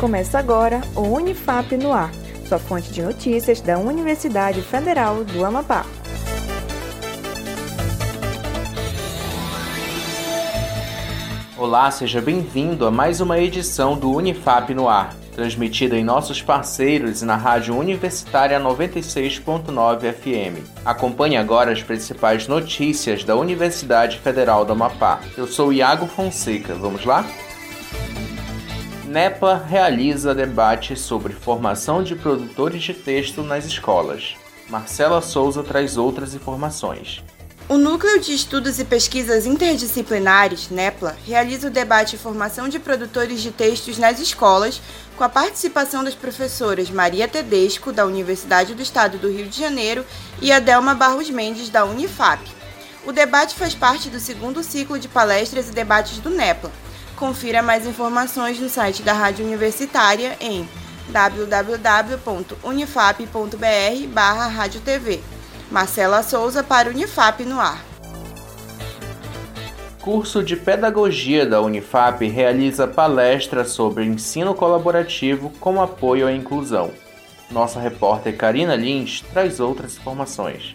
Começa agora o Unifap no Ar, sua fonte de notícias da Universidade Federal do Amapá. Olá, seja bem-vindo a mais uma edição do Unifap no Ar, transmitida em nossos parceiros e na Rádio Universitária 96.9 FM. Acompanhe agora as principais notícias da Universidade Federal do Amapá. Eu sou Iago Fonseca, vamos lá? NEPA realiza debate sobre formação de produtores de texto nas escolas. Marcela Souza traz outras informações. O Núcleo de Estudos e Pesquisas Interdisciplinares, NEPLA, realiza o debate formação de produtores de textos nas escolas, com a participação das professoras Maria Tedesco, da Universidade do Estado do Rio de Janeiro, e Adelma Barros Mendes, da Unifap. O debate faz parte do segundo ciclo de palestras e debates do NEPLA, Confira mais informações no site da Rádio Universitária em www.unifap.br barra Rádio TV. Marcela Souza para Unifap no ar. Curso de Pedagogia da Unifap realiza palestra sobre ensino colaborativo com apoio à inclusão. Nossa repórter Karina Lins traz outras informações.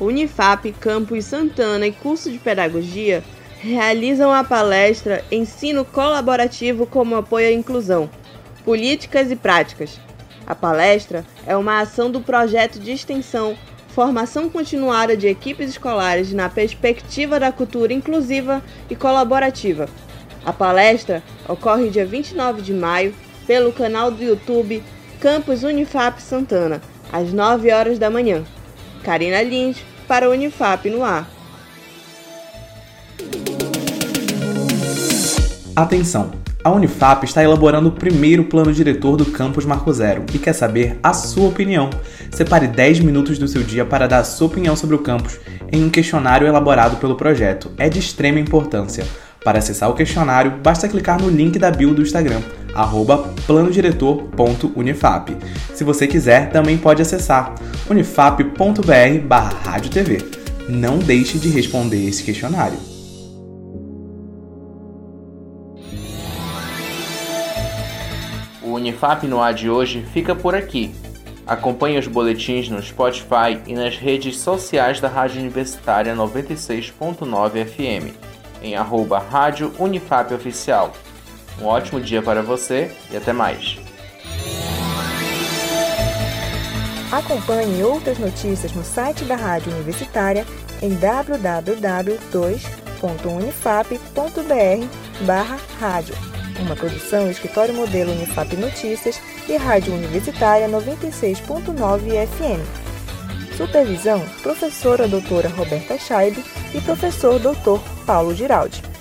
Unifap Campus Santana e curso de Pedagogia realizam a palestra Ensino Colaborativo como Apoio à Inclusão Políticas e Práticas. A palestra é uma ação do projeto de extensão Formação Continuada de Equipes Escolares na Perspectiva da Cultura Inclusiva e Colaborativa. A palestra ocorre dia 29 de maio pelo canal do YouTube Campus Unifap Santana, às 9 horas da manhã. Karina Lins, para Unifap no ar. Atenção! A Unifap está elaborando o primeiro plano diretor do campus Marco Zero e quer saber a sua opinião. Separe 10 minutos do seu dia para dar a sua opinião sobre o campus em um questionário elaborado pelo projeto. É de extrema importância. Para acessar o questionário, basta clicar no link da bio do Instagram, planodiretor.unifap. Se você quiser, também pode acessar unifap.br barra Não deixe de responder esse questionário. Unifap no ar de hoje fica por aqui. Acompanhe os boletins no Spotify e nas redes sociais da Rádio Universitária 96.9 FM, em arroba Rádio Unifap Oficial. Um ótimo dia para você e até mais. Acompanhe outras notícias no site da Rádio Universitária em www.unifap.br/rádio uma produção Escritório Modelo Unifap Notícias e Rádio Universitária 96.9 FM. Supervisão: Professora Doutora Roberta Scheibe e Professor Doutor Paulo Giraldi.